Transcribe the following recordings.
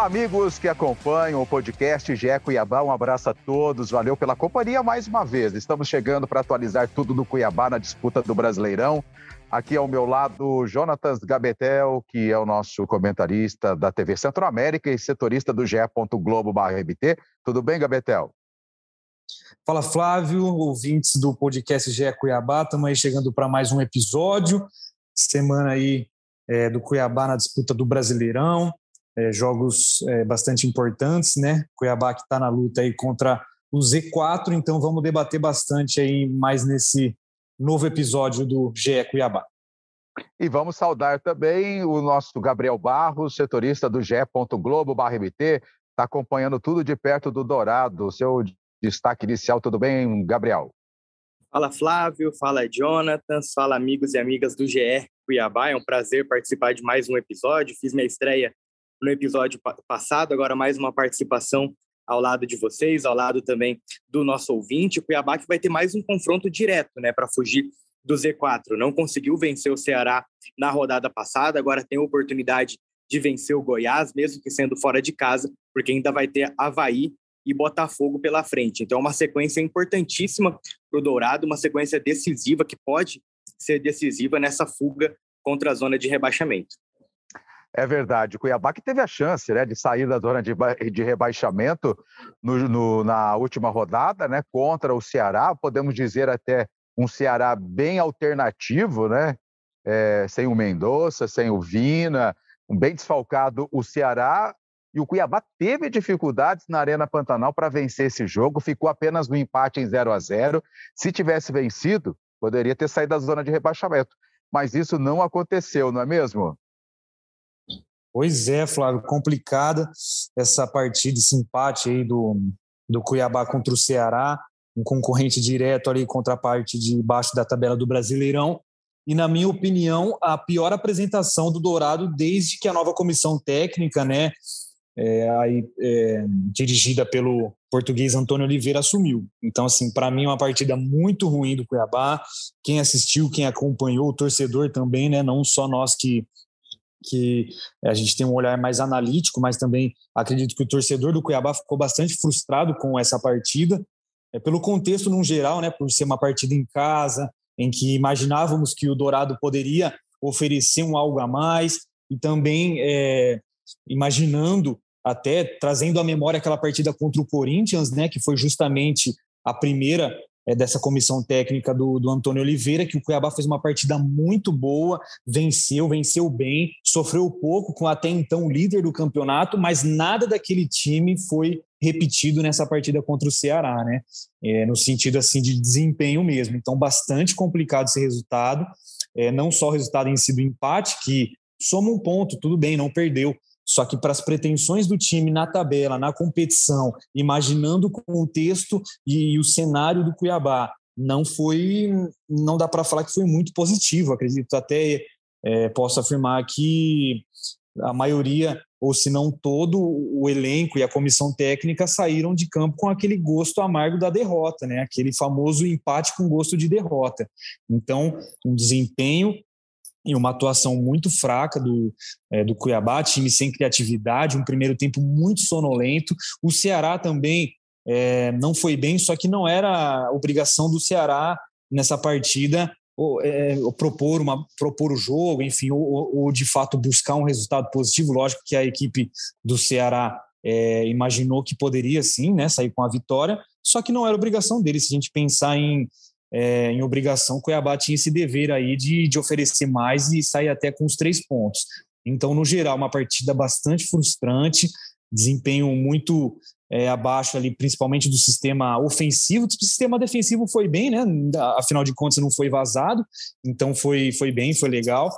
Olá, amigos que acompanham o podcast GE Cuiabá. Um abraço a todos. Valeu pela companhia mais uma vez. Estamos chegando para atualizar tudo do Cuiabá na disputa do Brasileirão. Aqui ao meu lado, Jonatas Gabetel, que é o nosso comentarista da TV Centro-América e setorista do GE. Globo/RBT. Tudo bem, Gabetel? Fala, Flávio, ouvintes do podcast GE Cuiabá. Estamos aí chegando para mais um episódio. Semana aí é, do Cuiabá na disputa do Brasileirão. É, jogos é, bastante importantes, né? Cuiabá que está na luta aí contra o Z4, então vamos debater bastante aí mais nesse novo episódio do GE Cuiabá. E vamos saudar também o nosso Gabriel Barros, setorista do GE. Globo/RBT, está acompanhando tudo de perto do Dourado. Seu destaque inicial, tudo bem, Gabriel? Fala Flávio, fala Jonathan, fala amigos e amigas do GE Cuiabá. É um prazer participar de mais um episódio. Fiz minha estreia no episódio passado, agora mais uma participação ao lado de vocês, ao lado também do nosso ouvinte. O Cuiabá que vai ter mais um confronto direto, né, para fugir do Z4. Não conseguiu vencer o Ceará na rodada passada, agora tem a oportunidade de vencer o Goiás, mesmo que sendo fora de casa, porque ainda vai ter Havaí e Botafogo pela frente. Então, é uma sequência importantíssima para o Dourado, uma sequência decisiva que pode ser decisiva nessa fuga contra a zona de rebaixamento. É verdade. O Cuiabá que teve a chance né, de sair da zona de, de rebaixamento no, no, na última rodada, né, contra o Ceará. Podemos dizer até um Ceará bem alternativo, né? É, sem o Mendonça, sem o Vina, bem desfalcado o Ceará. E o Cuiabá teve dificuldades na Arena Pantanal para vencer esse jogo, ficou apenas no empate em 0 a 0 Se tivesse vencido, poderia ter saído da zona de rebaixamento. Mas isso não aconteceu, não é mesmo? Pois é, Flávio, complicada essa partida, esse empate aí do, do Cuiabá contra o Ceará, um concorrente direto ali contra a parte de baixo da tabela do Brasileirão. E, na minha opinião, a pior apresentação do Dourado desde que a nova comissão técnica, né, é, aí, é, dirigida pelo português Antônio Oliveira, assumiu. Então, assim, para mim, é uma partida muito ruim do Cuiabá. Quem assistiu, quem acompanhou, o torcedor também, né, não só nós que que a gente tem um olhar mais analítico, mas também acredito que o torcedor do Cuiabá ficou bastante frustrado com essa partida, é, pelo contexto no geral, né, por ser uma partida em casa, em que imaginávamos que o Dourado poderia oferecer um algo a mais, e também é, imaginando, até trazendo à memória aquela partida contra o Corinthians, né, que foi justamente a primeira é, dessa comissão técnica do, do Antônio Oliveira, que o Cuiabá fez uma partida muito boa, venceu, venceu bem, sofreu pouco com até então o líder do campeonato, mas nada daquele time foi repetido nessa partida contra o Ceará, né? É, no sentido assim de desempenho mesmo. Então, bastante complicado esse resultado. É, não só o resultado em si do empate, que soma um ponto, tudo bem, não perdeu, só que para as pretensões do time na tabela, na competição, imaginando o contexto e, o cenário do Cuiabá, não foi, não dá para falar que foi muito positivo. Acredito até é, posso afirmar que a maioria, ou se não todo o elenco e a comissão técnica saíram de campo com aquele gosto amargo da derrota, né? Aquele famoso empate com gosto de derrota. Então, um desempenho e uma atuação muito fraca do, é, do Cuiabá, time sem criatividade, um primeiro tempo muito sonolento. O Ceará também é, não foi bem, só que não era obrigação do Ceará nessa partida ou, é, ou propor, uma, propor o jogo, enfim, ou, ou, de fato buscar um resultado positivo. Lógico que a equipe do Ceará é, imaginou que poderia sim né, sair com a vitória, só que não era obrigação dele. Se a gente pensar em é, em obrigação, o Cuiabá tinha esse dever aí de, de oferecer mais e sair até com os três pontos. Então, no geral, uma partida bastante frustrante, desempenho muito é, abaixo ali, principalmente do sistema ofensivo. O sistema defensivo foi bem, né? Afinal de contas, não foi vazado, então foi, foi bem, foi legal.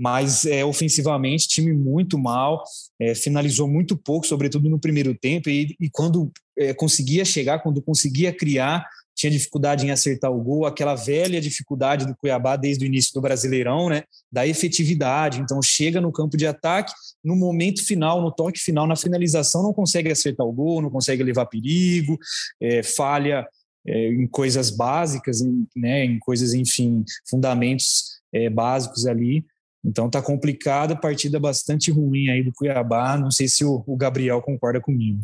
Mas é, ofensivamente, time muito mal, é, finalizou muito pouco, sobretudo no primeiro tempo, e, e quando é, conseguia chegar, quando conseguia criar, tinha dificuldade em acertar o gol, aquela velha dificuldade do Cuiabá desde o início do Brasileirão, né, da efetividade. Então chega no campo de ataque, no momento final, no toque final, na finalização, não consegue acertar o gol, não consegue levar perigo, é, falha é, em coisas básicas, em, né, em coisas, enfim, fundamentos é, básicos ali. Então tá complicada, partida bastante ruim aí do Cuiabá. Não sei se o, o Gabriel concorda comigo.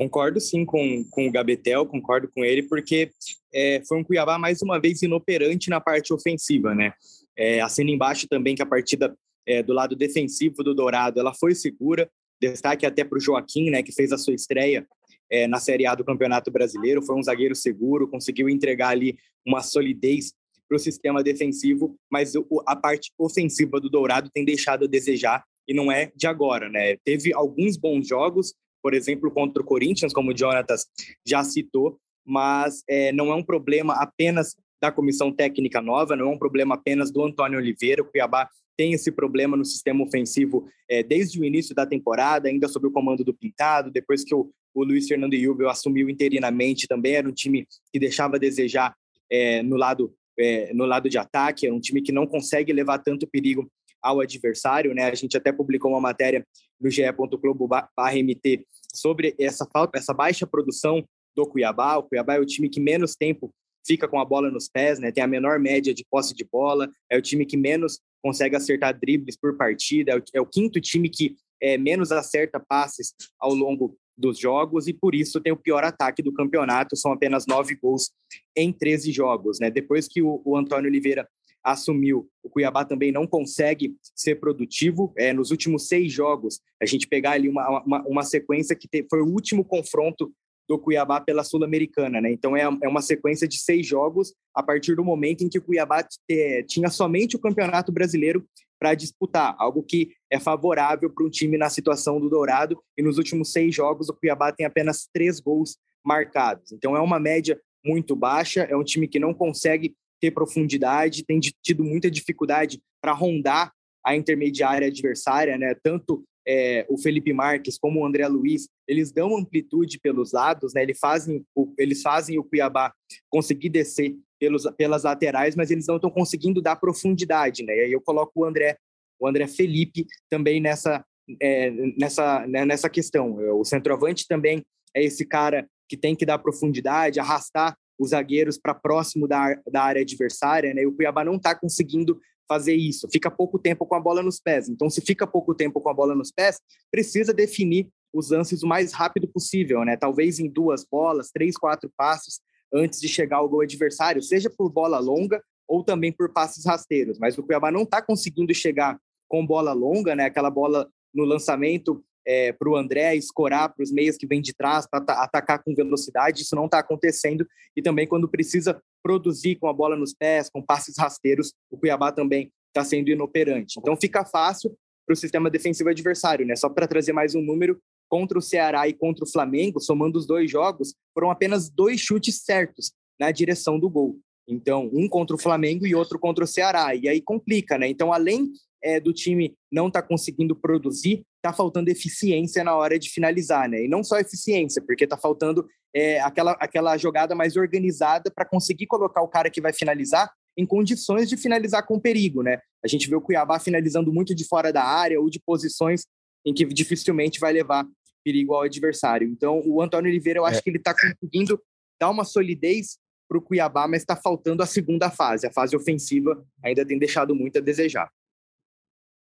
Concordo sim com, com o Gabetel, concordo com ele, porque é, foi um Cuiabá mais uma vez inoperante na parte ofensiva, né? É, assina embaixo também que a partida é, do lado defensivo do Dourado ela foi segura. Destaque até para o Joaquim, né, que fez a sua estreia é, na Série A do Campeonato Brasileiro. Foi um zagueiro seguro, conseguiu entregar ali uma solidez para o sistema defensivo, mas o, a parte ofensiva do Dourado tem deixado a desejar e não é de agora, né? Teve alguns bons jogos, por exemplo, contra o Corinthians, como o Jonatas já citou, mas é, não é um problema apenas da comissão técnica nova, não é um problema apenas do Antônio Oliveira. O Cuiabá tem esse problema no sistema ofensivo é, desde o início da temporada, ainda sob o comando do Pintado, depois que o, o Luiz Fernando Yubel assumiu interinamente, também era um time que deixava a desejar é, no, lado, é, no lado de ataque, é um time que não consegue levar tanto perigo ao adversário, né? A gente até publicou uma matéria no ge.globo.mt sobre essa falta, essa baixa produção do Cuiabá. O Cuiabá é o time que menos tempo fica com a bola nos pés, né? Tem a menor média de posse de bola, é o time que menos consegue acertar dribles por partida, é o, é o quinto time que é, menos acerta passes ao longo dos jogos e por isso tem o pior ataque do campeonato, são apenas nove gols em 13 jogos, né? Depois que o, o Antônio Oliveira assumiu, o Cuiabá também não consegue ser produtivo. É, nos últimos seis jogos, a gente pegar ali uma, uma, uma sequência que te, foi o último confronto do Cuiabá pela Sul-Americana, né? Então é, é uma sequência de seis jogos a partir do momento em que o Cuiabá te, tinha somente o Campeonato Brasileiro para disputar, algo que é favorável para um time na situação do Dourado. E nos últimos seis jogos, o Cuiabá tem apenas três gols marcados. Então é uma média muito baixa, é um time que não consegue ter profundidade, tem tido muita dificuldade para rondar a intermediária adversária, né? Tanto é, o Felipe Marques como o André Luiz, eles dão amplitude pelos lados, né? Eles fazem o, eles fazem o Cuiabá conseguir descer pelos, pelas laterais, mas eles não estão conseguindo dar profundidade, né? E aí eu coloco o André, o André Felipe também nessa é, nessa né, nessa questão. O centroavante também é esse cara que tem que dar profundidade, arrastar os zagueiros para próximo da, da área adversária, né? E o Cuiabá não está conseguindo fazer isso. Fica pouco tempo com a bola nos pés. Então, se fica pouco tempo com a bola nos pés, precisa definir os lances o mais rápido possível, né? Talvez em duas bolas, três, quatro passos antes de chegar ao gol adversário, seja por bola longa ou também por passes rasteiros. Mas o Cuiabá não está conseguindo chegar com bola longa, né? Aquela bola no lançamento é, para o André escorar para os meias que vêm de trás, para atacar com velocidade, isso não está acontecendo. E também quando precisa produzir com a bola nos pés, com passes rasteiros, o Cuiabá também está sendo inoperante. Então fica fácil para o sistema defensivo adversário, né? Só para trazer mais um número, contra o Ceará e contra o Flamengo, somando os dois jogos, foram apenas dois chutes certos na direção do gol. Então, um contra o Flamengo e outro contra o Ceará. E aí complica, né? Então, além é, do time não estar tá conseguindo produzir, está faltando eficiência na hora de finalizar, né? E não só eficiência, porque está faltando é, aquela, aquela jogada mais organizada para conseguir colocar o cara que vai finalizar em condições de finalizar com perigo, né? A gente vê o Cuiabá finalizando muito de fora da área ou de posições em que dificilmente vai levar perigo ao adversário. Então, o Antônio Oliveira, eu acho é. que ele está conseguindo dar uma solidez para o Cuiabá, mas está faltando a segunda fase. A fase ofensiva ainda tem deixado muito a desejar.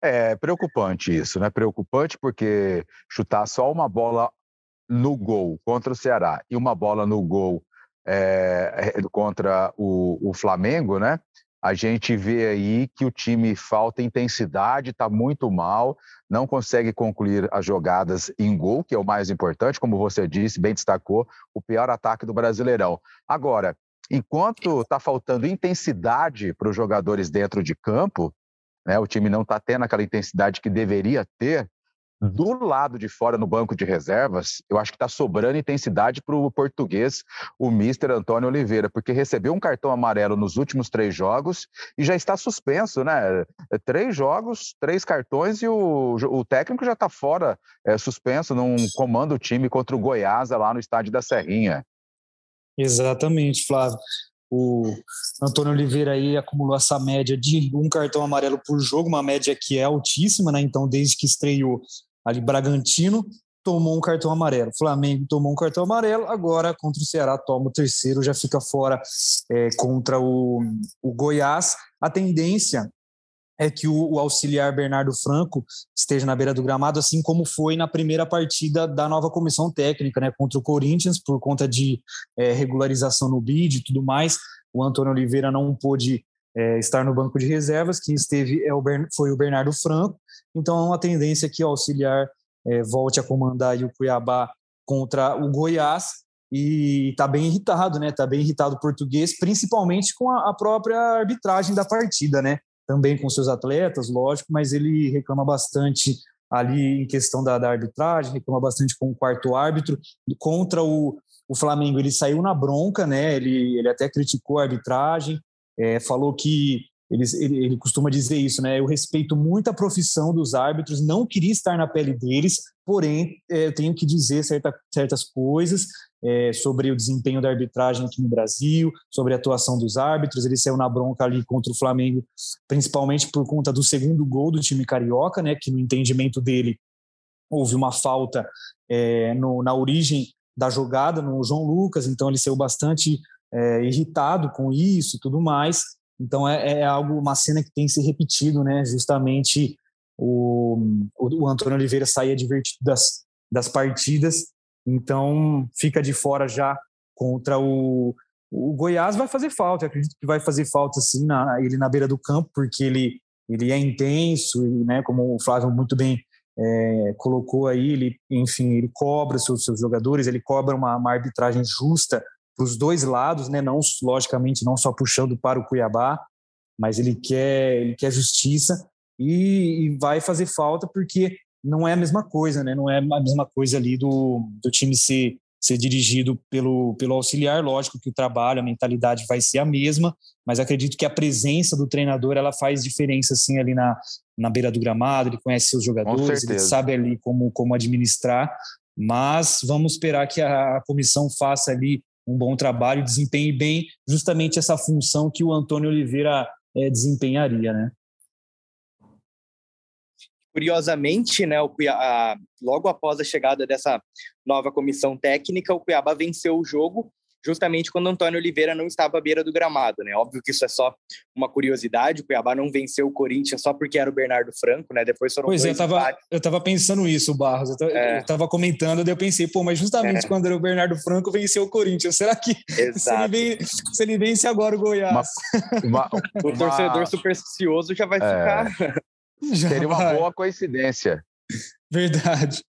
É preocupante isso, né? Preocupante porque chutar só uma bola no gol contra o Ceará e uma bola no gol é, contra o, o, Flamengo, né? A gente vê aí que o time falta intensidade, está muito mal, não consegue concluir as jogadas em gol, que é o mais importante, como você disse, bem destacou, o pior ataque do Brasileirão. Agora, enquanto está faltando intensidade para os jogadores dentro de campo, né? O time não está tendo aquela intensidade que deveria ter. Do lado de fora, no banco de reservas, eu acho que está sobrando intensidade para o português, o mister Antônio Oliveira, porque recebeu um cartão amarelo nos últimos três jogos e já está suspenso, né? É, três jogos, três cartões e o, o técnico já está fora, é, suspenso, não comanda o time contra o Goiás lá no estádio da Serrinha. Exatamente, Flávio. O Antônio Oliveira aí acumulou essa média de um cartão amarelo por jogo, uma média que é altíssima, né? Então, desde que estreou ali Bragantino, tomou um cartão amarelo. Flamengo tomou um cartão amarelo, agora contra o Ceará toma o terceiro, já fica fora é, contra o, o Goiás. A tendência é que o, o, auxiliar Bernardo Franco esteja na beira do gramado, assim como foi na primeira partida da nova comissão técnica, né, contra o Corinthians, por conta de é, regularização no bid e tudo mais. O Antônio Oliveira não pôde é, estar no banco de reservas, quem esteve é o foi o Bernardo Franco. Então, é uma tendência que o auxiliar é, volte a comandar o Cuiabá contra o Goiás e está bem irritado, né? Está bem irritado o português, principalmente com a, a própria arbitragem da partida, né? Também com seus atletas, lógico, mas ele reclama bastante ali em questão da, da arbitragem, reclama bastante com o quarto árbitro. Contra o, o Flamengo, ele saiu na bronca, né? Ele, ele até criticou a arbitragem, é, falou que ele, ele, ele, costuma dizer isso, né? Eu respeito muito a profissão dos árbitros, não queria estar na pele deles, porém é, eu tenho que dizer certa, certas coisas é, sobre o desempenho da arbitragem aqui no Brasil, sobre a atuação dos árbitros. Ele saiu na bronca ali contra o Flamengo, principalmente por conta do segundo gol do time carioca, né? Que no entendimento dele houve uma falta é, no, na origem da jogada no João Lucas, então ele saiu bastante é, irritado com isso e tudo mais. Então é, é, algo, uma cena que tem se repetido, né? Justamente o, o, Antônio Oliveira saía divertido das, das partidas, então fica de fora já contra o, o Goiás. Vai fazer falta, eu acredito que vai fazer falta sim na, ele na beira do campo, porque ele, ele é intenso, e, né? Como o Flávio muito bem é, colocou aí, ele, enfim, ele cobra seus, seus jogadores, ele cobra uma, uma arbitragem justa para os dois lados, né? Não logicamente não só puxando para o Cuiabá, mas ele quer ele quer justiça e, e, vai fazer falta porque não é a mesma coisa, né? Não é a mesma coisa ali do, do time ser ser dirigido pelo, pelo auxiliar, lógico que o trabalho, a mentalidade vai ser a mesma, mas acredito que a presença do treinador ela faz diferença assim ali na, na beira do gramado, ele conhece seus jogadores, ele sabe ali como, como administrar, mas vamos esperar que a, a comissão faça ali um bom trabalho, desempenhe bem justamente essa função que o Antônio Oliveira é, desempenharia, né? Curiosamente, né, o Cuiabá, logo após a chegada dessa nova comissão técnica, o Cuiabá venceu o jogo justamente quando Antônio Oliveira não estava à beira do gramado, né? Óbvio que isso é só uma curiosidade, o Cuiabá não venceu o Corinthians só porque era o Bernardo Franco, né? Depois foram Pois é, eu tava, eu tava pensando isso, Barros, eu, é. eu tava comentando, daí eu pensei, pô, mas justamente é. quando era o Bernardo Franco venceu o Corinthians, será que se ele, vem, se ele, vence agora o Goiás? Uma, uma, o torcedor supersticioso já vai é. ficar... Já Seria uma vai. boa coincidência. Verdade.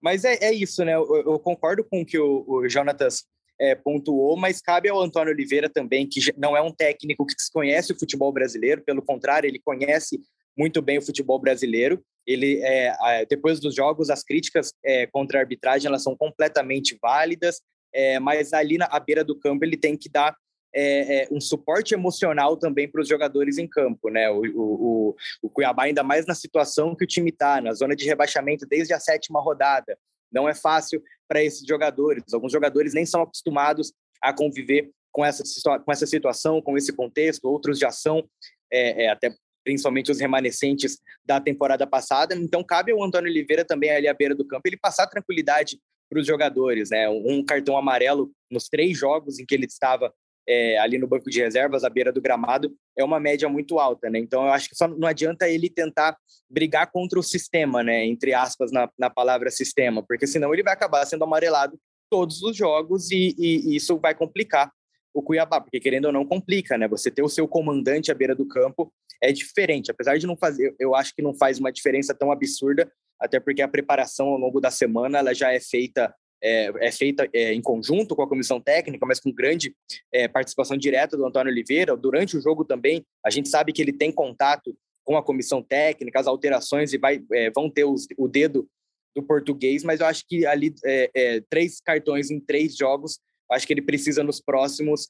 Mas é, é isso, né? Eu, eu, concordo com o que o, o Jonatas é, pontuou, mas cabe ao Antônio Oliveira também, que não é um técnico que conhece o futebol brasileiro, pelo contrário, ele conhece muito bem o futebol brasileiro. Ele, é, depois dos jogos, as críticas é, contra a arbitragem elas são completamente válidas, é, mas ali na beira do campo ele tem que dar é, é, um suporte emocional também para os jogadores em campo, né? O, o, o, Cuiabá, ainda mais na situação que o time está, na zona de rebaixamento desde a sétima rodada. Não é fácil para esses jogadores. Alguns jogadores nem são acostumados a conviver com essa, com essa situação, com esse contexto, outros já são, é, é, até principalmente os remanescentes da temporada passada. Então, cabe ao Antônio Oliveira também ali à beira do campo ele passar tranquilidade para os jogadores, né? Um cartão amarelo nos três jogos em que ele estava é, ali no banco de reservas, à beira do gramado, é uma média muito alta, né? Então, eu acho que só não adianta ele tentar brigar contra o sistema, né? Entre aspas, na, na palavra sistema, porque senão ele vai acabar sendo amarelado todos os jogos e, e, e isso vai complicar o Cuiabá, porque querendo ou não complica, né? Você ter o seu comandante à beira do campo é diferente, apesar de não fazer, eu acho que não faz uma diferença tão absurda, até porque a preparação ao longo da semana ela já é feita é, é feita é, em conjunto com a comissão técnica, mas com grande é, participação direta do Antônio Oliveira. Durante o jogo também, a gente sabe que ele tem contato com a comissão técnica, as alterações e vai, é, vão ter os, o dedo do português, mas eu acho que ali é, é, três cartões em três jogos, acho que ele precisa nos próximos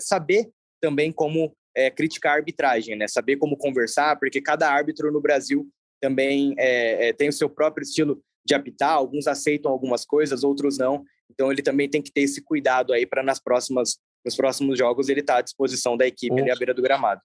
saber também como criticar a arbitragem, né? Saber como conversar, porque cada árbitro no Brasil também tem o seu próprio estilo de apitar, alguns aceitam algumas coisas, outros não. Então ele também tem que ter esse cuidado aí para nas próximas nos próximos jogos ele tá à disposição da equipe ali à beira do gramado.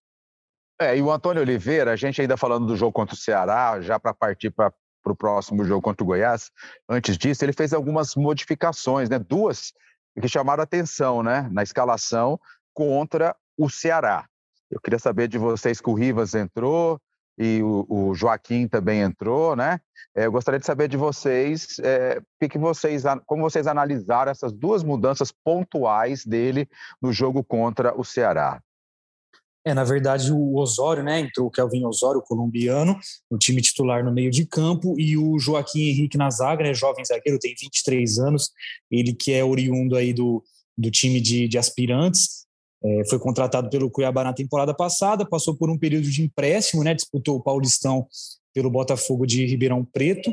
É, e o Antônio Oliveira, a gente ainda falando do jogo contra o Ceará, já para partir para o próximo jogo contra o Goiás, antes disso, ele fez algumas modificações, né? Duas que chamaram atenção, né? Na escalação contra o Ceará. Eu queria saber de vocês que o Rivas entrou, e o, o Joaquim também entrou, né? É, eu gostaria de saber de vocês, é, que vocês, como vocês analisaram essas duas mudanças pontuais dele no jogo contra o Ceará. É, na verdade, o Osório, né? Entrou o Kelvin Osório, colombiano, no time titular no meio de campo, e o Joaquim Henrique na zaga, né? Jovem zagueiro, tem 23 anos, ele que é oriundo aí do, do time de, de aspirantes. É, foi contratado pelo Cuiabá na temporada passada, passou por um período de empréstimo, né? Disputou o Paulistão pelo Botafogo de Ribeirão Preto.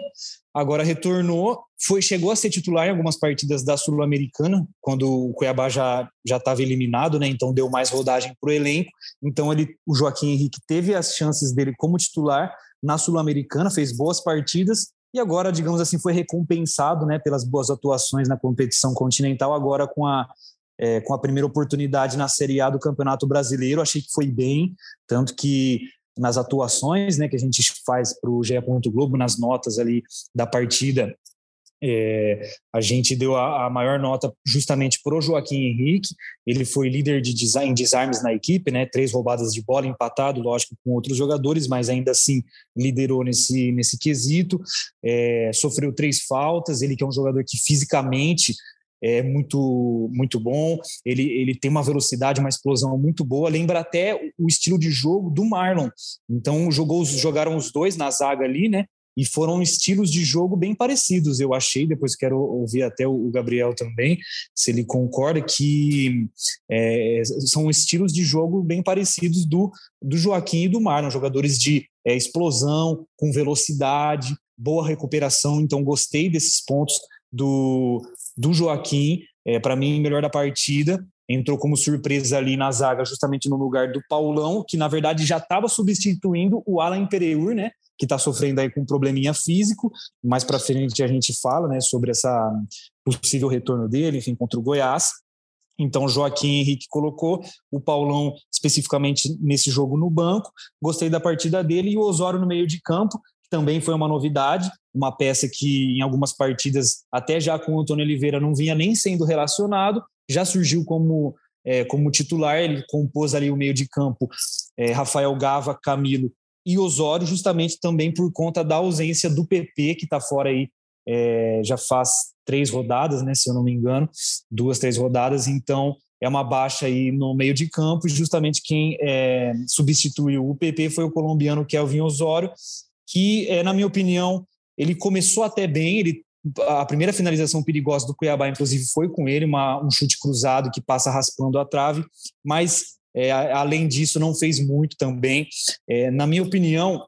Agora retornou, foi chegou a ser titular em algumas partidas da Sul-Americana, quando o Cuiabá já já estava eliminado, né? Então deu mais rodagem para o elenco. Então ele, o Joaquim Henrique teve as chances dele como titular na Sul-Americana, fez boas partidas e agora, digamos assim, foi recompensado, né, pelas boas atuações na competição continental. Agora com a é, com a primeira oportunidade na Série A do Campeonato Brasileiro, achei que foi bem, tanto que nas atuações né, que a gente faz para o GE. Globo, nas notas ali da partida, é, a gente deu a, a maior nota justamente para o Joaquim Henrique. Ele foi líder de design, desarmes na equipe, né? Três roubadas de bola, empatado, lógico, com outros jogadores, mas ainda assim liderou nesse, nesse quesito. É, sofreu três faltas. Ele que é um jogador que fisicamente é muito muito bom. Ele, ele tem uma velocidade, uma explosão muito boa. Lembra até o estilo de jogo do Marlon. Então jogou, jogaram os dois na zaga ali, né? E foram estilos de jogo bem parecidos, eu achei. Depois quero ouvir até o Gabriel também, se ele concorda, que é, são estilos de jogo bem parecidos do, do Joaquim e do Marlon, jogadores de é, explosão, com velocidade, boa recuperação. Então, gostei desses pontos do, do Joaquim, é, para mim, melhor da partida. Entrou como surpresa ali na zaga, justamente no lugar do Paulão, que na verdade já estava substituindo o Alan Pereur, né? Que está sofrendo aí com um probleminha físico. Mais para frente a gente fala, né? Sobre essa possível retorno dele, enfim, contra o Goiás. Então, Joaquim Henrique colocou o Paulão especificamente nesse jogo no banco. Gostei da partida dele e o Osório no meio de campo também foi uma novidade, uma peça que em algumas partidas, até já com o Antônio Oliveira, não vinha nem sendo relacionado, já surgiu como, é, como titular, ele compôs ali o meio de campo, é, Rafael Gava, Camilo e Osório, justamente também por conta da ausência do PP, que está fora aí é, já faz três rodadas, né, se eu não me engano, duas, três rodadas, então é uma baixa aí no meio de campo, e justamente quem é, substituiu o PP foi o colombiano Kelvin Osório, que, é, na minha opinião, ele começou até bem, ele a primeira finalização perigosa do Cuiabá, inclusive, foi com ele, uma, um chute cruzado que passa raspando a trave, mas é, além disso, não fez muito também. É, na minha opinião,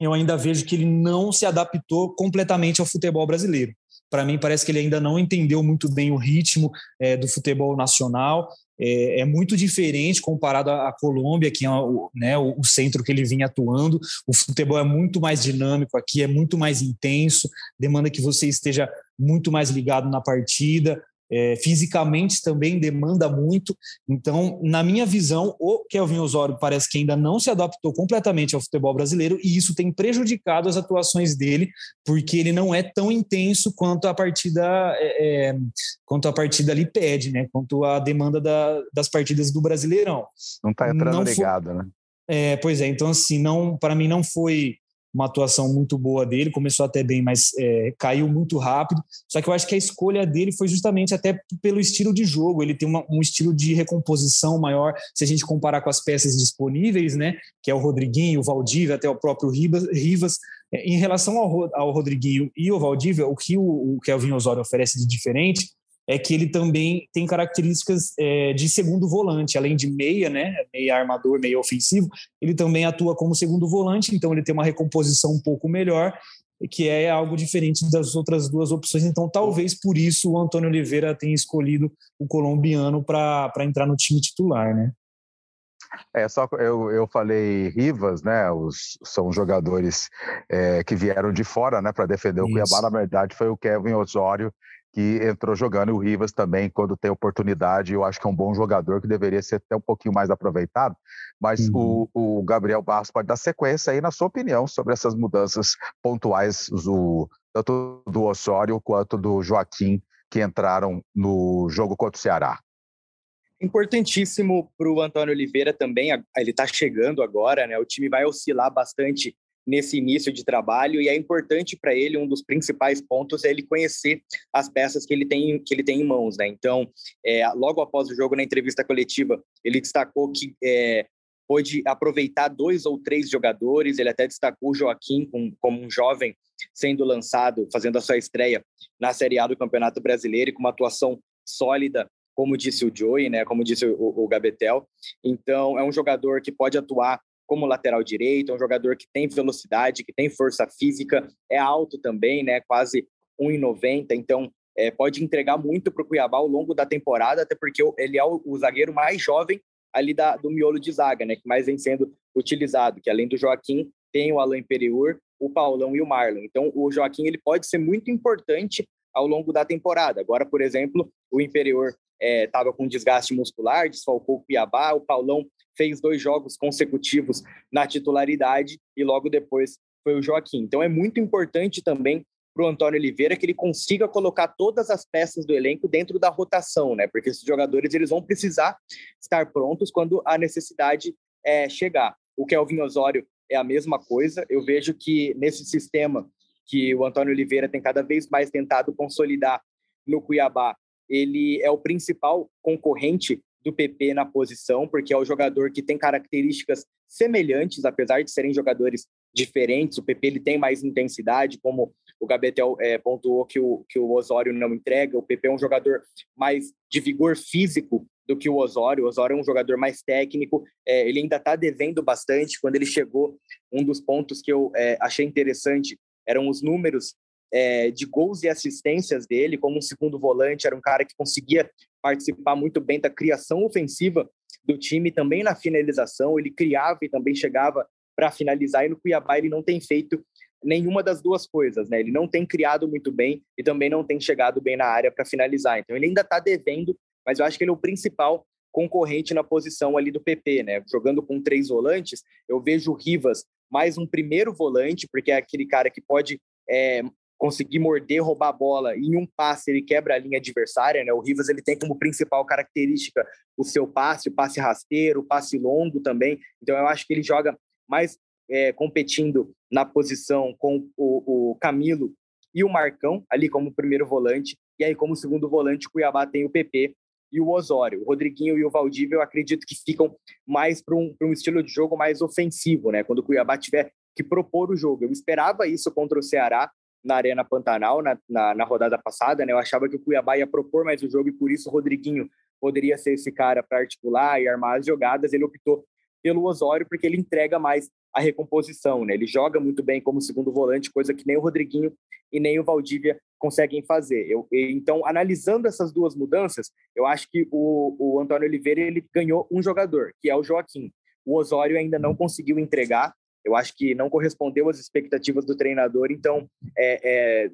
eu ainda vejo que ele não se adaptou completamente ao futebol brasileiro. Para mim, parece que ele ainda não entendeu muito bem o ritmo é, do futebol nacional é, é muito diferente comparado à, Colômbia, que é o, né, o, o, centro que ele vinha atuando. O futebol é muito mais dinâmico aqui, é muito mais intenso, demanda que você esteja muito mais ligado na partida, é, fisicamente também demanda muito. Então, na minha visão, o Kelvin Osório parece que ainda não se adaptou completamente ao futebol brasileiro e isso tem prejudicado as atuações dele, porque ele não é tão intenso quanto a partida é, é quanto a partida ali pede, né? Quanto a demanda da, das partidas do Brasileirão. Não está entrando não ligado, foi, né? É, pois é, então assim, não, para mim não foi uma atuação muito boa dele, começou até bem, mas é, caiu muito rápido. Só que eu acho que a escolha dele foi justamente até pelo estilo de jogo. Ele tem uma, um estilo de recomposição maior, se a gente comparar com as peças disponíveis, né? Que é o Rodriguinho, o Valdívia, até o próprio Rivas. Rivas Em relação ao, ao Rodriguinho e ao Valdívia, o que o, o Kelvin Osório oferece de diferente é que ele também tem características é, de segundo volante, além de meia, né, meia armador, meia ofensivo, ele também atua como segundo volante, então ele tem uma recomposição um pouco melhor, que é algo diferente das outras duas opções. Então, talvez por isso o Antônio Oliveira tenha escolhido o colombiano para entrar no time titular, né? É, só eu, eu falei Rivas, né? Os, são jogadores é, que vieram de fora, né, para defender o Isso. Cuiabá. Na verdade, foi o Kevin Osório que entrou jogando, e o Rivas também, quando tem oportunidade, eu acho que é um bom jogador que deveria ser até um pouquinho mais aproveitado. Mas uhum. o, o, Gabriel Barros pode dar sequência aí na sua opinião sobre essas mudanças pontuais, do, tanto do Osório quanto do Joaquim, que entraram no jogo contra o Ceará. Importantíssimo para o Antônio Oliveira também, ele está chegando agora, né? O time vai oscilar bastante nesse início de trabalho e é importante para ele um dos principais pontos é ele conhecer as peças que ele tem que ele tem em mãos, né? Então, é, logo após o jogo na entrevista coletiva, ele destacou que é, pôde aproveitar dois ou três jogadores. Ele até destacou o Joaquim como, como um jovem sendo lançado, fazendo a sua estreia na Série A do Campeonato Brasileiro e com uma atuação sólida como disse o Joey, né, como disse o, o Gabetel. Então, é um jogador que pode atuar como lateral direito, é um jogador que tem velocidade, que tem força física, é alto também, né? Quase 1,90, então é, pode entregar muito para o Cuiabá ao longo da temporada, até porque ele é o, o zagueiro mais jovem ali da, do miolo de zaga, né? Que mais vem sendo utilizado, que além do Joaquim, tem o Alain Periur, o Paulão e o Marlon. Então, o Joaquim ele pode ser muito importante ao longo da temporada. Agora, por exemplo, o Imperior estava é, com desgaste muscular, desfalcou o Cuiabá, o Paulão fez dois jogos consecutivos na titularidade e logo depois foi o Joaquim. Então é muito importante também para o Antônio Oliveira que ele consiga colocar todas as peças do elenco dentro da rotação, né? Porque esses jogadores eles vão precisar estar prontos quando a necessidade é, chegar. O Kelvin Osório é a mesma coisa. Eu vejo que nesse sistema que o Antônio Oliveira tem cada vez mais tentado consolidar no Cuiabá, ele é o principal concorrente do PP na posição, porque é o jogador que tem características semelhantes, apesar de serem jogadores diferentes. O PP ele tem mais intensidade, como o Gabetel é, pontuou que o, que o Osório não entrega. O PP é um jogador mais de vigor físico do que o Osório. O Osório é um jogador mais técnico. É, ele ainda está devendo bastante. Quando ele chegou, um dos pontos que eu é, achei interessante eram os números é, de gols e assistências dele, como um segundo volante, era um cara que conseguia participar muito bem da criação ofensiva do time, também na finalização, ele criava e também chegava para finalizar, e no Cuiabá ele não tem feito nenhuma das duas coisas, né? Ele não tem criado muito bem e também não tem chegado bem na área para finalizar. Então ele ainda está devendo, mas eu acho que ele é o principal concorrente na posição ali do PP, né? Jogando com três volantes, eu vejo o Rivas mais um primeiro volante, porque é aquele cara que pode é, conseguir morder, roubar a bola e em um passe ele quebra a linha adversária, né? O Rivas ele tem como principal característica o seu passe, o passe rasteiro, o passe longo também. Então eu acho que ele joga mais é, competindo na posição com o, o, Camilo e o Marcão ali como primeiro volante e aí como segundo volante o Cuiabá tem o PP e o Osório. O Rodriguinho e o Valdívia eu acredito que ficam mais para um, um estilo de jogo mais ofensivo, né? Quando o Cuiabá tiver que propor o jogo. Eu esperava isso contra o Ceará, na Arena Pantanal na, na, na, rodada passada, né? Eu achava que o Cuiabá ia propor mais o jogo e por isso o Rodriguinho poderia ser esse cara para articular e armar as jogadas. Ele optou pelo Osório porque ele entrega mais a recomposição, né? Ele joga muito bem como segundo volante, coisa que nem o Rodriguinho e nem o Valdívia conseguem fazer. Eu, então, analisando essas duas mudanças, eu acho que o, o Antônio Oliveira ele ganhou um jogador, que é o Joaquim. O Osório ainda não conseguiu entregar, eu acho que não correspondeu às expectativas do treinador, então é, é,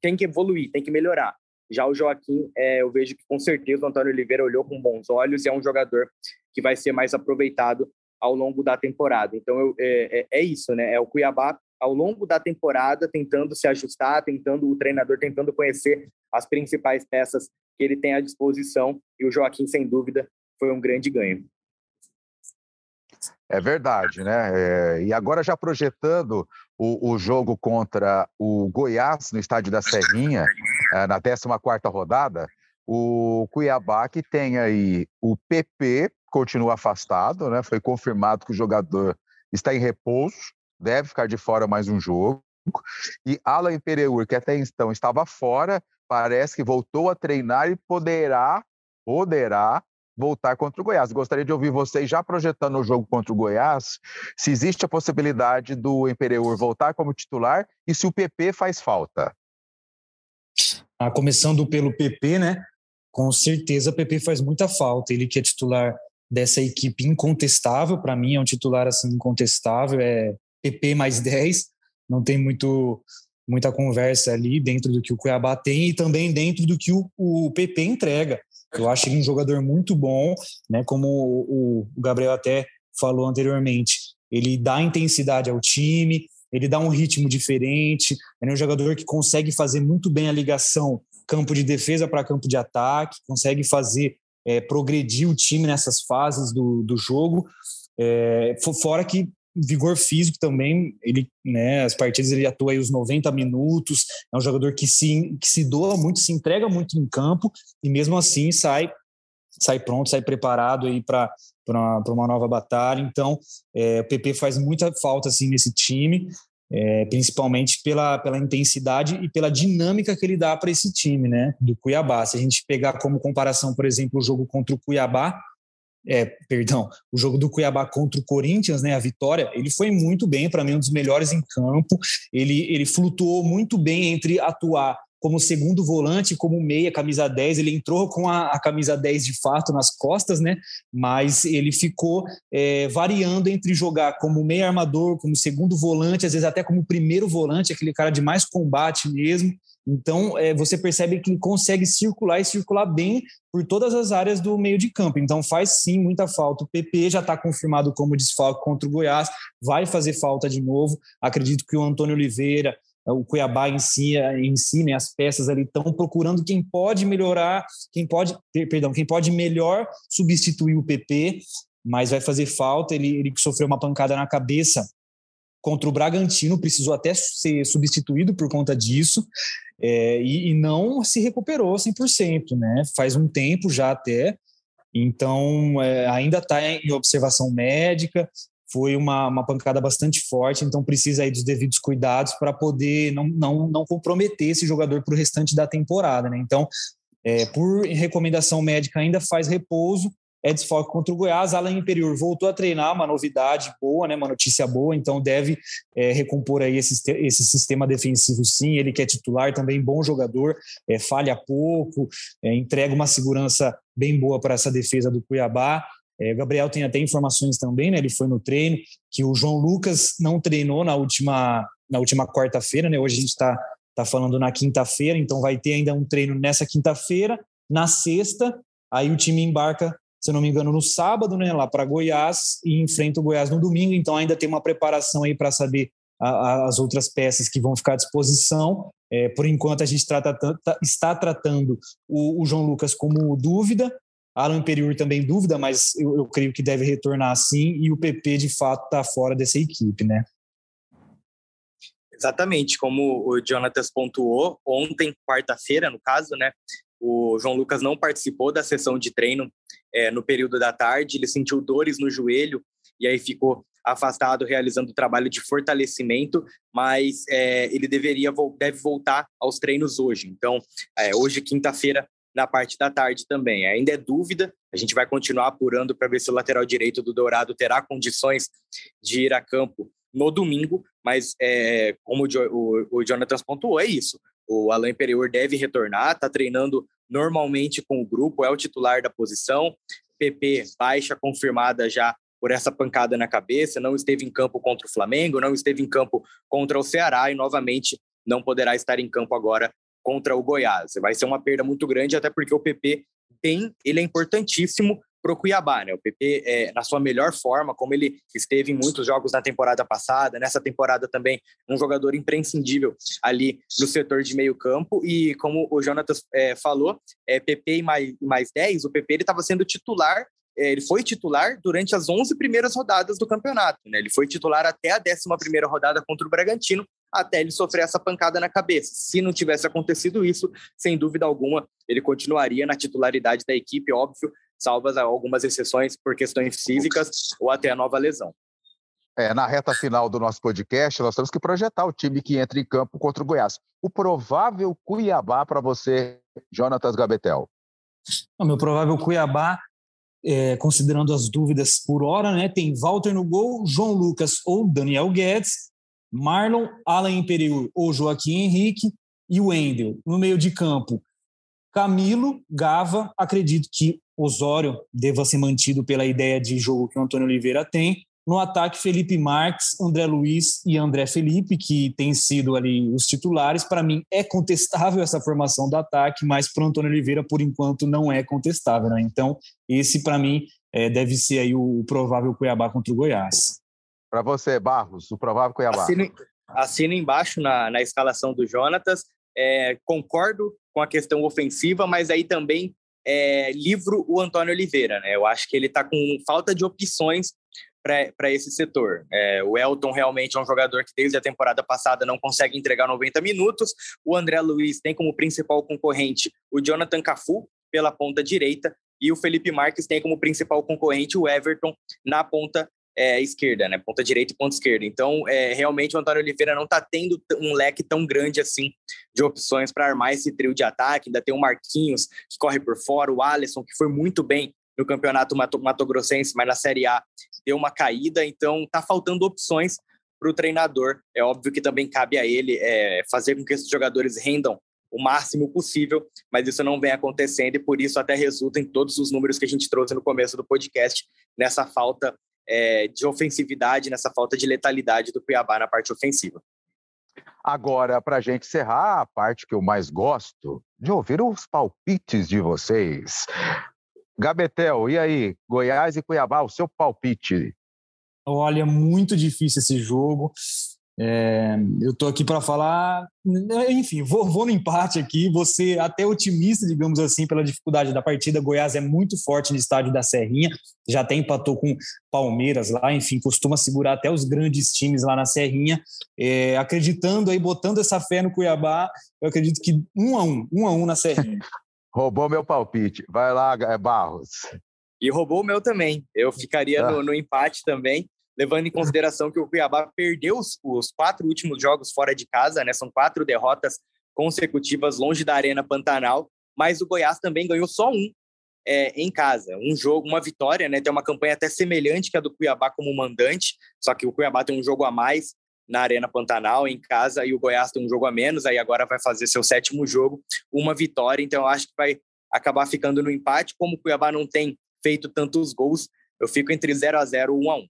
tem que evoluir, tem que melhorar. Já o Joaquim, é, eu vejo que com certeza o Antônio Oliveira olhou com bons olhos e é um jogador que vai ser mais aproveitado ao longo da temporada. Então eu, é, é, é isso, né? É o Cuiabá ao longo da temporada tentando se ajustar, tentando o treinador tentando conhecer as principais peças que ele tem à disposição e o Joaquim sem dúvida foi um grande ganho. É verdade, né? É, e agora já projetando o, o, jogo contra o Goiás no estádio da Serrinha, é, na 14 rodada, o Cuiabá que tem aí o PP, continua afastado, né? Foi confirmado que o jogador está em repouso, deve ficar de fora mais um jogo. e Alan Pereur, que até então estava fora, parece que voltou a treinar e poderá, poderá voltar contra o Goiás. Gostaria de ouvir vocês já projetando o jogo contra o Goiás, se existe a possibilidade do Imperiur voltar como titular e se o PP faz falta. Ah, começando pelo PP, né? Com certeza o PP faz muita falta. Ele que é titular dessa equipe incontestável, para mim é um titular assim incontestável, é PP mais 10, não tem muito muita conversa ali dentro do que o Cuiabá tem e também dentro do que o, o PP entrega. Eu acho ele um jogador muito bom, né? Como o, Gabriel até falou anteriormente, ele dá intensidade ao time, ele dá um ritmo diferente, é um jogador que consegue fazer muito bem a ligação campo de defesa para campo de ataque, consegue fazer é, progredir o time nessas fases do, do jogo. É, fora que vigor físico também, ele, né, as partidas ele atua aí os 90 minutos, é um jogador que se, que se doa muito, se entrega muito em campo e mesmo assim sai sai pronto, sai preparado aí para uma nova batalha. Então, é, o PP faz muita falta assim nesse time, é, principalmente pela, pela intensidade e pela dinâmica que ele dá para esse time, né, do Cuiabá. Se a gente pegar como comparação, por exemplo, o jogo contra o Cuiabá, é, perdão, o jogo do Cuiabá contra o Corinthians, né, a vitória, ele foi muito bem, para mim, um dos melhores em campo. Ele, ele flutuou muito bem entre atuar como segundo volante, como meia, camisa 10. Ele entrou com a, a camisa 10 de fato nas costas, né? Mas ele ficou é, variando entre jogar como meia armador, como segundo volante, às vezes até como primeiro volante, aquele cara de mais combate mesmo. Então, é, você percebe que ele consegue circular e circular bem por todas as áreas do meio de campo. Então, faz sim muita falta. O PP já está confirmado como desfalque contra o Goiás, vai fazer falta de novo. Acredito que o Antônio Oliveira, o Cuiabá em si, em si né, as peças ali estão procurando quem pode melhorar, quem pode, perdão, quem pode melhor substituir o PP, mas vai fazer falta. Ele, ele sofreu uma pancada na cabeça contra o Bragantino, precisou até ser substituído por conta disso, é, e, e, não se recuperou 100%, né? Faz um tempo já até, então é, ainda está em observação médica, foi uma, uma pancada bastante forte, então precisa aí dos devidos cuidados para poder não, não, não comprometer esse jogador para o restante da temporada, né? Então, é, por recomendação médica, ainda faz repouso, é desfoque contra o Goiás. Alan Imperior voltou a treinar, uma novidade boa, né, uma notícia boa, então deve é, recompor aí esse, esse sistema defensivo sim. Ele que é titular, também bom jogador, é, falha pouco, é, entrega uma segurança bem boa para essa defesa do Cuiabá. É, Gabriel tem até informações também, né? Ele foi no treino que o João Lucas não treinou na última na última quarta-feira, né? Hoje a gente está tá falando na quinta-feira, então vai ter ainda um treino nessa quinta-feira. Na sexta, aí o time embarca se não me engano, no sábado, né, lá para Goiás, e enfrenta o Goiás no domingo. Então, ainda tem uma preparação aí para saber a, a, as outras peças que vão ficar à disposição. É, por enquanto, a gente trata, está tratando o, o, João Lucas como dúvida, Alan Imperiur também dúvida, mas eu, eu creio que deve retornar sim, e o PP de fato está fora dessa equipe, né? Exatamente, como o Jonathan pontuou, ontem, quarta-feira, no caso, né? O João Lucas não participou da sessão de treino é, no período da tarde, ele sentiu dores no joelho e aí ficou afastado realizando o trabalho de fortalecimento, mas é, ele deveria deve voltar aos treinos hoje. Então, é, hoje quinta-feira na parte da tarde também. Ainda é dúvida, a gente vai continuar apurando para ver se o lateral direito do Dourado terá condições de ir a campo no domingo, mas é, como o, o, o Jonathan pontuou, é isso. O Alain Perior deve retornar, está treinando normalmente com o grupo, é o titular da posição. PP baixa confirmada já por essa pancada na cabeça, não esteve em campo contra o Flamengo, não esteve em campo contra o Ceará e novamente não poderá estar em campo agora contra o Goiás. Vai ser uma perda muito grande, até porque o PP tem, ele é importantíssimo para o Cuiabá, né? O PP é, na sua melhor forma, como ele esteve em muitos jogos na temporada passada, nessa temporada também um jogador imprescindível ali no setor de meio campo e como o Jonatas é, falou, é, PP e mais, mais 10, o PP estava sendo titular é, ele foi titular durante as 11 primeiras rodadas do campeonato. Né? Ele foi titular até a 11 rodada contra o Bragantino, até ele sofrer essa pancada na cabeça. Se não tivesse acontecido isso, sem dúvida alguma, ele continuaria na titularidade da equipe, óbvio, salvas algumas exceções por questões físicas ou até a nova lesão. É, na reta final do nosso podcast, nós temos que projetar o time que entra em campo contra o Goiás. O provável Cuiabá para você, Jonatas Gabetel. O meu provável Cuiabá, é, considerando as dúvidas por hora, né? Tem Walter no gol, João Lucas ou Daniel Guedes, Marlon, Alan Imperiur ou Joaquim Henrique e o Wendel. No meio de campo, Camilo, Gava, acredito que Osório deva ser mantido pela ideia de jogo que o Antônio Oliveira tem. No ataque, Felipe Marques, André Luiz e André Felipe, que têm sido ali os titulares. Para mim, é contestável essa formação do ataque, mas para o Antônio Oliveira, por enquanto, não é contestável. Né? Então, esse, para mim, é, deve ser aí o provável Cuiabá contra o Goiás. Para você, Barros, o provável Cuiabá. Assino, assino embaixo na, na escalação do Jonatas. É, concordo com a questão ofensiva, mas aí também é, livro o Antônio Oliveira. Né? Eu acho que ele está com falta de opções para esse setor. É, o Elton realmente é um jogador que desde a temporada passada não consegue entregar 90 minutos. O André Luiz tem como principal concorrente o Jonathan Cafu pela ponta direita e o Felipe Marques tem como principal concorrente o Everton na ponta é, esquerda, né? Ponta direita e ponta esquerda. Então, é, realmente o Antônio Oliveira não está tendo um leque tão grande assim de opções para armar esse trio de ataque. Ainda tem o Marquinhos que corre por fora, o Alisson que foi muito bem no campeonato Mato, Mato Grossense, mas na Série A deu uma caída, então tá faltando opções para o treinador. É óbvio que também cabe a ele é, fazer com que esses jogadores rendam o máximo possível, mas isso não vem acontecendo e por isso até resulta em todos os números que a gente trouxe no começo do podcast, nessa falta é, de ofensividade, nessa falta de letalidade do Cuiabá na parte ofensiva. Agora, para a gente encerrar, a parte que eu mais gosto de ouvir os palpites de vocês. Gabetel, e aí? Goiás e Cuiabá, o seu palpite? Olha, muito difícil esse jogo. É, eu estou aqui para falar, enfim, vou, vou, no empate aqui. Você até otimista, digamos assim, pela dificuldade da partida. Goiás é muito forte no estádio da Serrinha, já até empatou com Palmeiras lá, enfim, costuma segurar até os grandes times lá na Serrinha. É, acreditando aí, botando essa fé no Cuiabá, eu acredito que um a um, um a um na Serrinha. Roubou meu palpite. Vai lá, é, Barros. E roubou o meu também. Eu ficaria ah. no, no, empate também, levando em consideração que o Cuiabá perdeu os, os, quatro últimos jogos fora de casa, né? São quatro derrotas consecutivas longe da Arena Pantanal, mas o Goiás também ganhou só um é, em casa. Um jogo, uma vitória, né? Tem uma campanha até semelhante que a do Cuiabá como mandante, só que o Cuiabá tem um jogo a mais na Arena Pantanal, em casa, e o Goiás tem um jogo a menos, aí agora vai fazer seu sétimo jogo, uma vitória, então eu acho que vai acabar ficando no empate. Como o Cuiabá não tem feito tantos gols, eu fico entre 0 a 0 1 a 1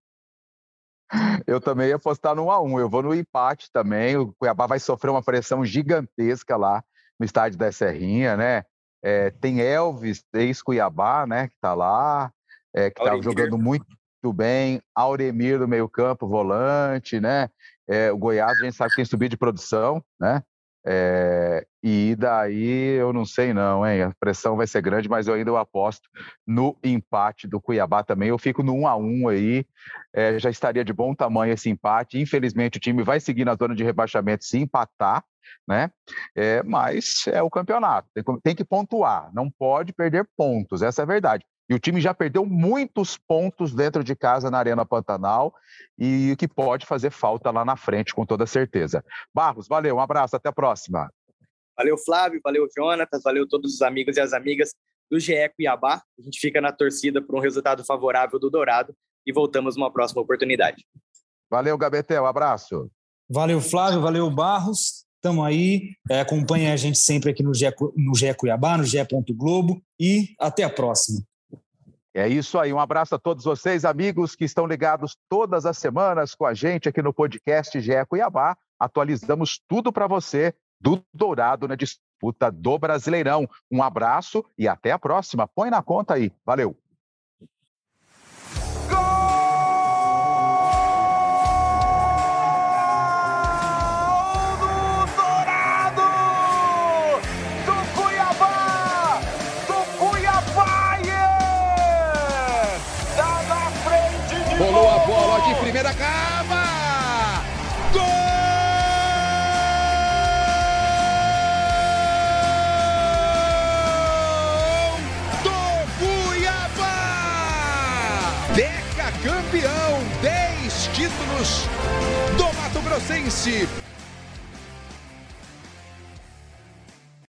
eu também ia apostar no 1x1. Eu vou no empate também. O Cuiabá vai sofrer uma pressão gigantesca lá no estádio da Serrinha, né? É, tem Elvis, ex-Cuiabá, né? Que tá lá, é, que tá jogando muito bem. Auremir no meio-campo, volante, né? É, o Goiás, a gente sabe que tem subido de produção, né? É, e daí eu não sei não, hein? A pressão vai ser grande, mas eu ainda aposto no empate do Cuiabá também. Eu fico no 1 a 1 aí, é, já estaria de bom tamanho esse empate. Infelizmente o time vai seguir na zona de rebaixamento se empatar, né? É, mas é o campeonato, tem, tem que pontuar, não pode perder pontos, essa é a verdade. E o time já perdeu muitos pontos dentro de casa na Arena Pantanal e que pode fazer falta lá na frente, com toda certeza. Barros, valeu, um abraço, até a próxima. Valeu, Flávio, valeu, Jonatas, valeu todos os amigos e as amigas do GE Cuiabá. A gente fica na torcida por um resultado favorável do Dourado e voltamos numa próxima oportunidade. Valeu, Gabetel, um abraço. Valeu, Flávio, valeu, Barros. Estamos aí, é, acompanhe a gente sempre aqui no GE, no GE Cuiabá, no GE. Globo e até a próxima. É isso aí. Um abraço a todos vocês, amigos que estão ligados todas as semanas com a gente aqui no podcast GE Cuiabá. Atualizamos tudo para você do Dourado na disputa do Brasileirão. Um abraço e até a próxima. Põe na conta aí. Valeu. Grossense.